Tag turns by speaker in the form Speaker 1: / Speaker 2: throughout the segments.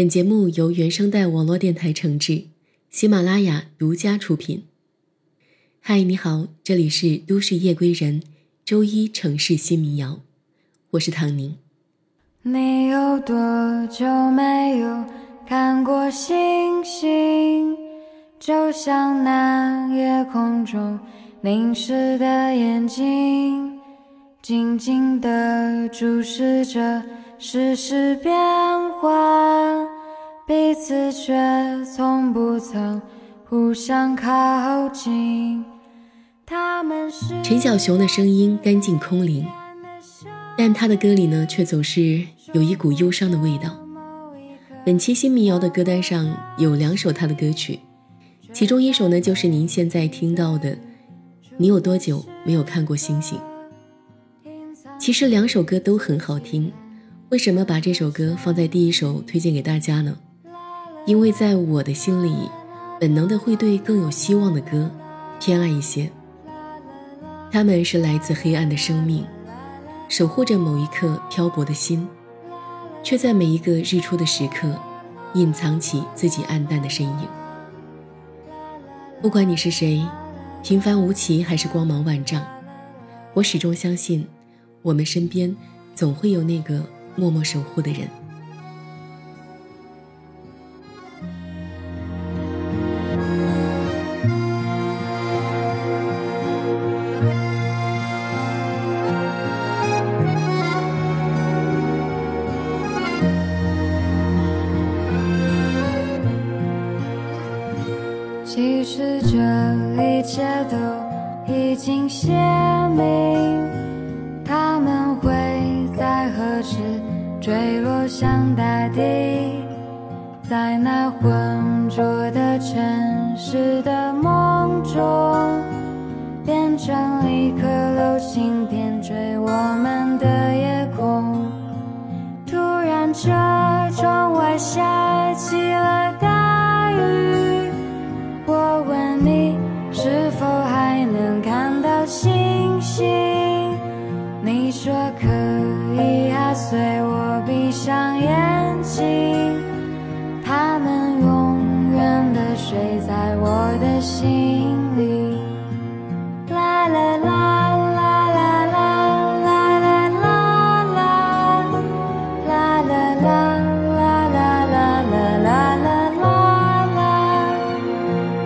Speaker 1: 本节目由原声带网络电台承制，喜马拉雅独家出品。嗨，你好，这里是都市夜归人，周一城市新民谣，我是唐宁。
Speaker 2: 你有多久没有看过星星？就像那夜空中凝视的眼睛，静静地注视着世事变幻，彼此却从不曾互相靠近。他们是
Speaker 1: 陈小熊的声音干净空灵，但他的歌里呢，却总是有一股忧伤的味道。本期新民谣的歌单上有两首他的歌曲。其中一首呢，就是您现在听到的《你有多久没有看过星星》。其实两首歌都很好听，为什么把这首歌放在第一首推荐给大家呢？因为在我的心里，本能的会对更有希望的歌偏爱一些。他们是来自黑暗的生命，守护着某一刻漂泊的心，却在每一个日出的时刻，隐藏起自己暗淡的身影。不管你是谁，平凡无奇还是光芒万丈，我始终相信，我们身边总会有那个默默守护的人。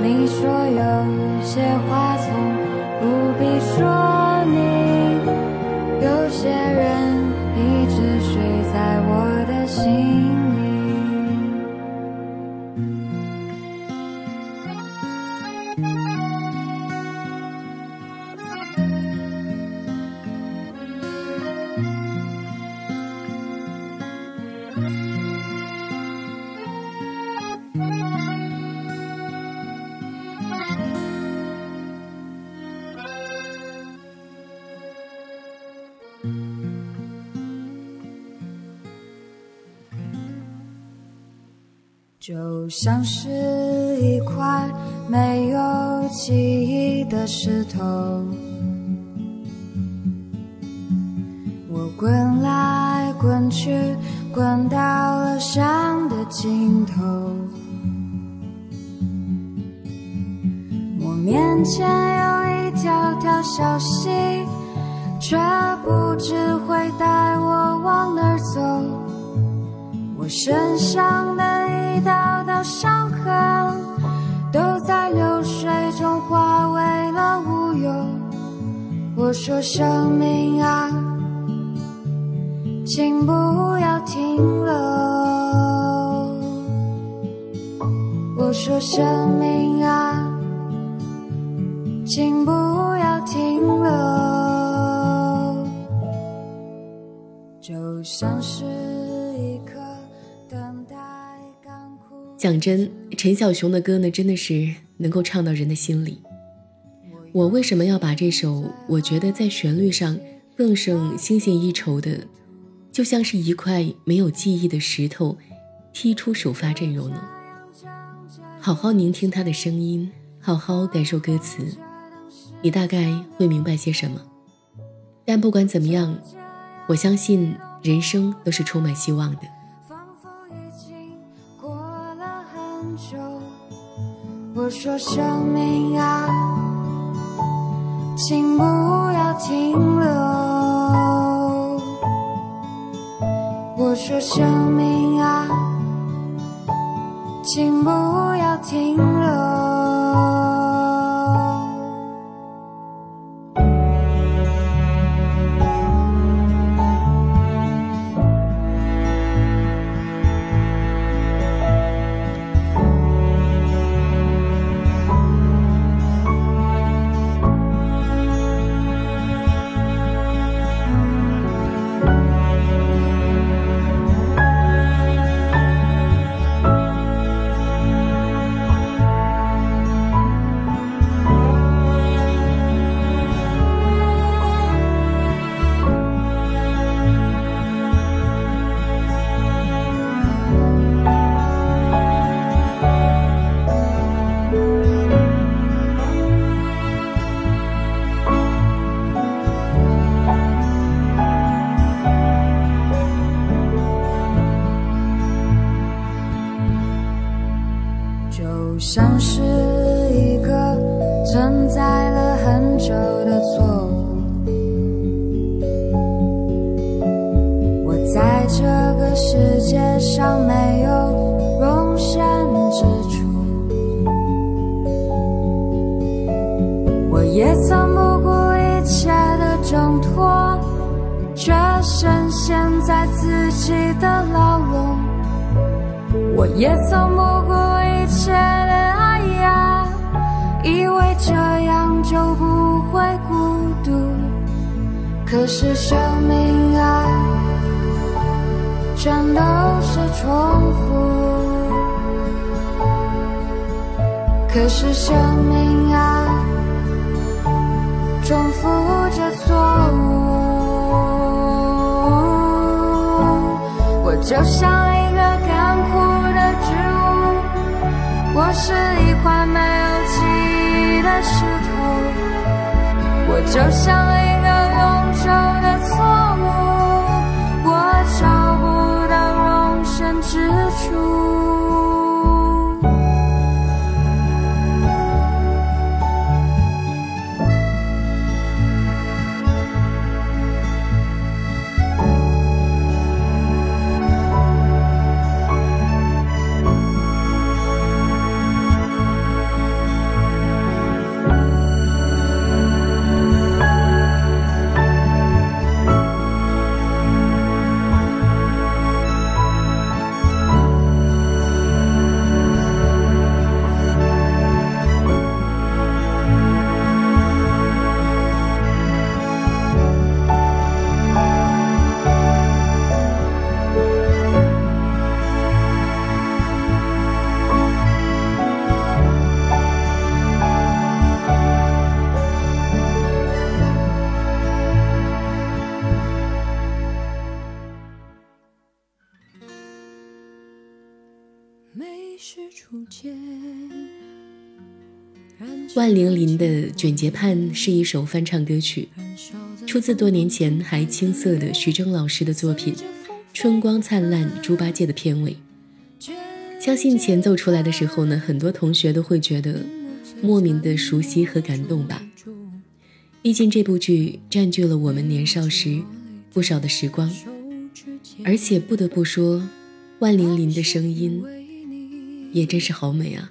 Speaker 2: 你说有些话从不必说你，有些人就像是一块没有记忆的。石头，我滚来滚去，滚到了山的尽头。我面前有一条条小溪，却不知会带我往哪儿走。我身上的一道道伤痕，都在流水中化为了乌有。我说生命啊，请不要停留。我说生命啊，请不要停留。就像是
Speaker 1: 讲真，陈小熊的歌呢，真的是能够唱到人的心里。我为什么要把这首我觉得在旋律上更胜星星一筹的，就像是一块没有记忆的石头，踢出首发阵容呢？好好聆听他的声音，好好感受歌词，你大概会明白些什么。但不管怎么样，我相信人生都是充满希望的。
Speaker 2: 我说生命啊，请不要停留。我说生命啊，请不要停留。存在了很久的错误，我在这个世界上没有容身之处，我也曾不顾一切的挣脱，却深陷在自己的牢笼，我也曾不顾一切。就不会孤独，可是生命啊，全都是重复。可是生命啊，重复着错误。我就像一个干枯的植物，我是一块没有记忆。的石，就像一个永久的
Speaker 1: 万玲玲的《卷睫盼》是一首翻唱歌曲，出自多年前还青涩的徐峥老师的作品《春光灿烂猪八戒》的片尾。相信前奏出来的时候呢，很多同学都会觉得莫名的熟悉和感动吧。毕竟这部剧占据了我们年少时不少的时光，而且不得不说，万玲玲的声音也真是好美啊。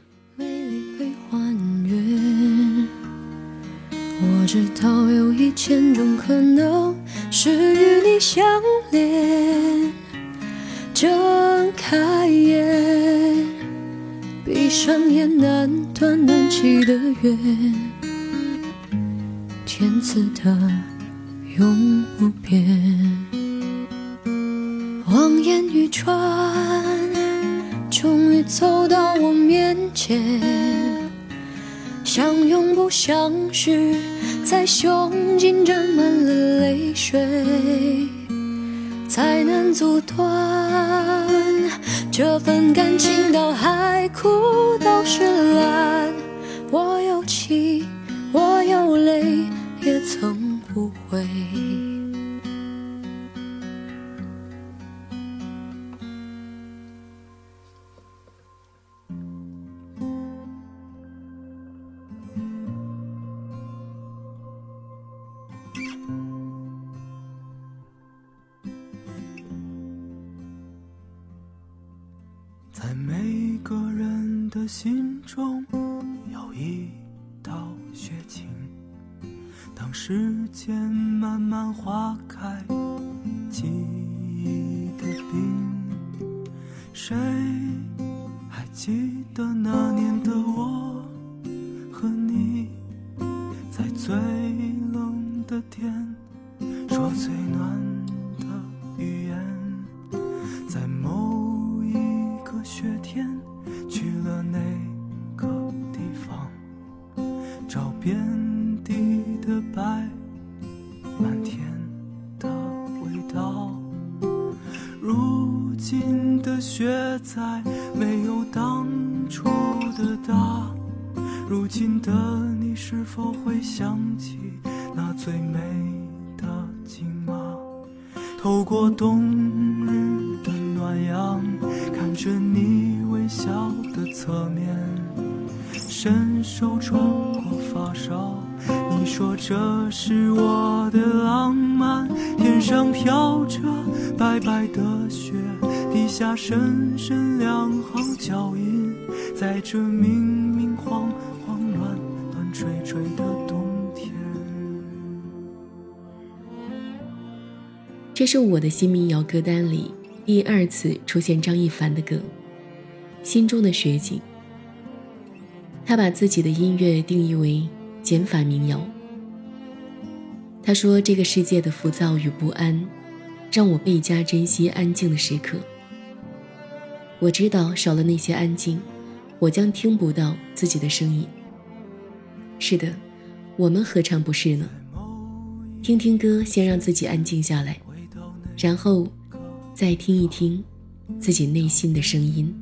Speaker 2: 我知道有一千种可能是与你相恋，睁开眼，闭上眼，难断难弃的约，天赐的永不变。望眼欲穿，终于走到我面前。相拥不相识，在胸襟沾满了泪水，才能阻断这份感情到海枯都是蓝。我有气，我
Speaker 3: 的天说最暖笑的侧面，伸手穿过发梢。你说这是我的浪漫，天上飘着白白的雪，地下深深两行脚印，在这明明晃晃乱乱吹吹的冬天。
Speaker 1: 这是我的新民谣歌单里第二次出现张一凡的歌，《心中的雪景》。他把自己的音乐定义为减法民谣。他说：“这个世界的浮躁与不安，让我倍加珍惜安静的时刻。我知道少了那些安静，我将听不到自己的声音。是的，我们何尝不是呢？听听歌，先让自己安静下来，然后再听一听自己内心的声音。”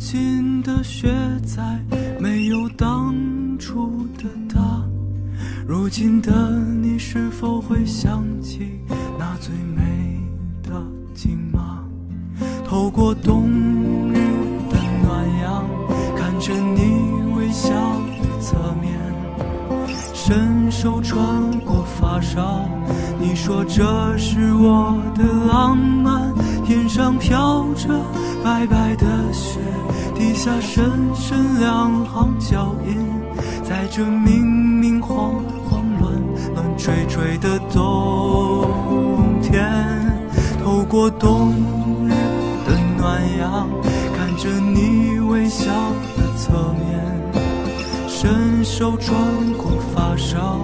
Speaker 3: 如今的雪再没有当初的大，如今的你是否会想起那最美的景马？透过冬日的暖阳，看着你微笑的侧面，伸手穿过发梢，你说这是我的浪漫，天上飘着。白白的雪，地下深深两行脚印，在这明明晃晃乱乱吹吹的冬天，透过冬日的暖阳，看着你微笑的侧面，伸手穿过发梢，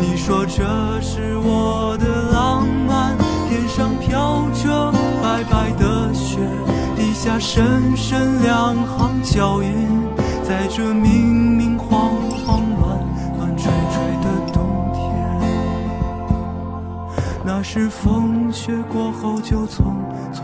Speaker 3: 你说这是我的浪漫，上飘着白白的雪。地下深深两行脚印，在这明明晃晃乱乱吹吹的冬天，那是风雪过后就匆匆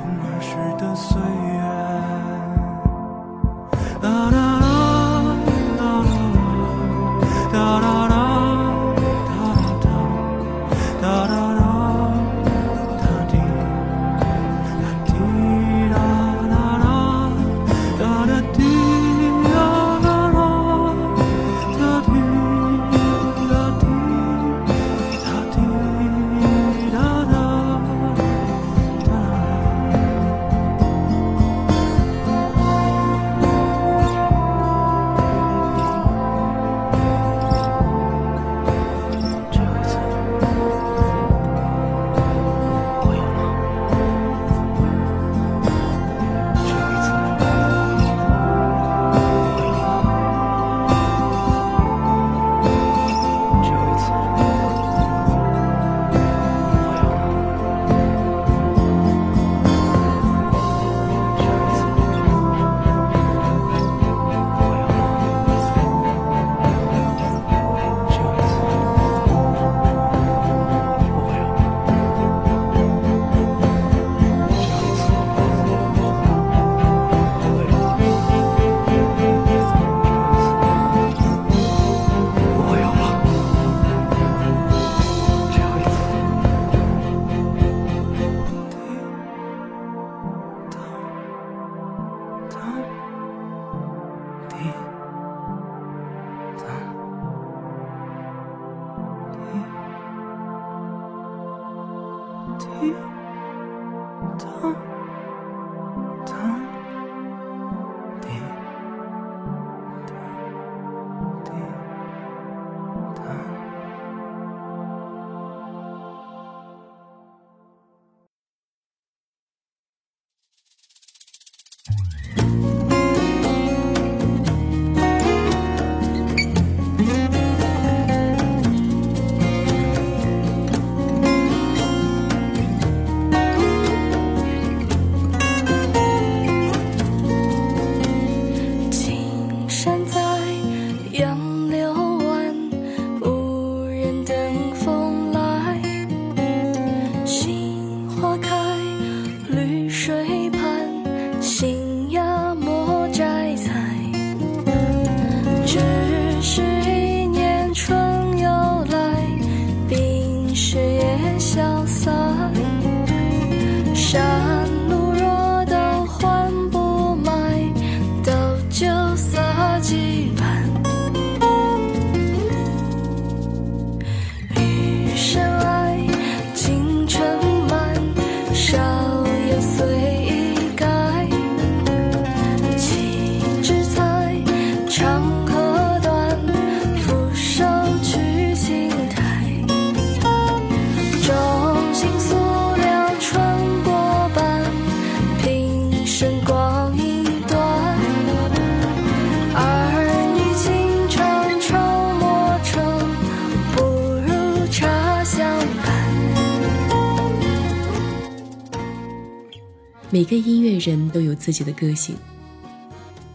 Speaker 4: 每个音乐人都有自己的个性，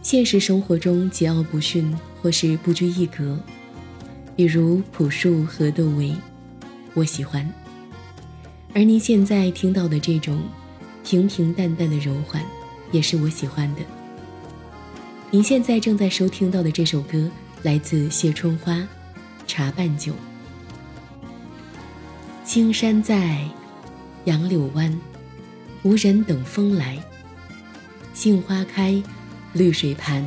Speaker 4: 现实生活中桀骜不驯或是不拘一格，比如朴树和窦唯，我喜欢。而您现在听到的这种平平淡淡的柔缓，也是我喜欢的。您现在正在收听到的这首歌来自谢春花，《茶半酒》。青山在，杨柳湾。无人等风来，杏花开，绿水盘，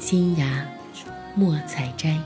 Speaker 4: 新芽莫采摘。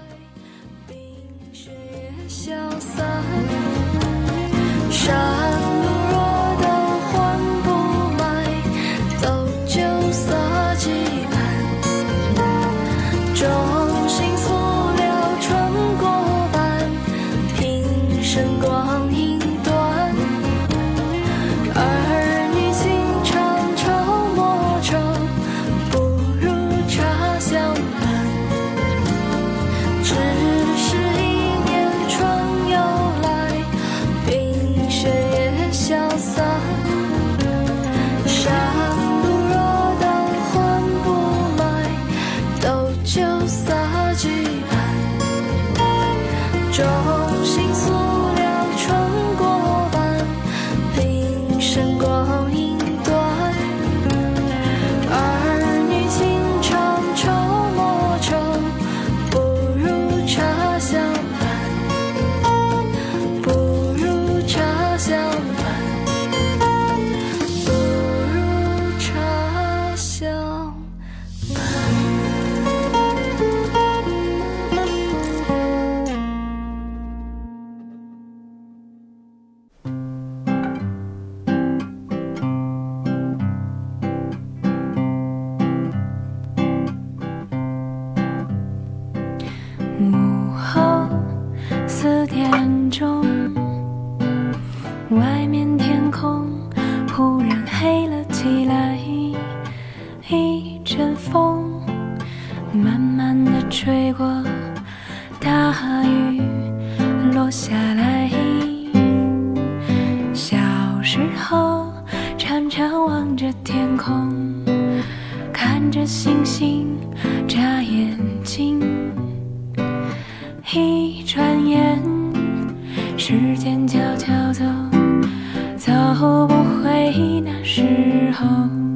Speaker 5: 言时间悄悄走走不回那
Speaker 1: 时候。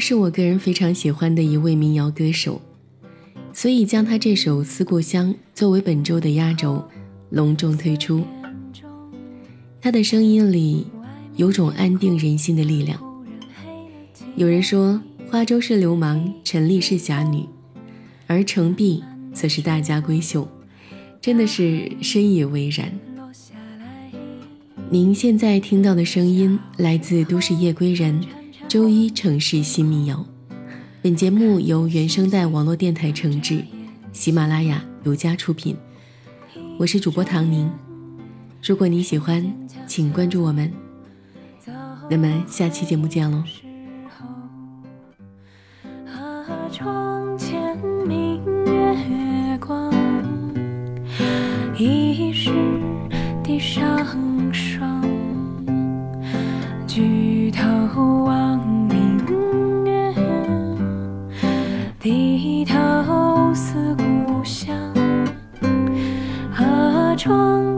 Speaker 1: 是我个人非常喜欢的一位民谣歌手，所以将他这首《思故乡》作为本周的压轴，隆重推出。他的声音里有种安定人心的力量。有人说花粥是流氓，陈丽是侠女，而程璧则是大家闺秀，真的是深以为然。您现在听到的声音来自都市夜归人。周一城市新民谣，本节目由原声带网络电台承制，喜马拉雅独家出品。我是主播唐宁，如果你喜欢，请关注我们。那么下期节目见喽。
Speaker 5: 窗前明月光，疑是地上霜。举头望窗。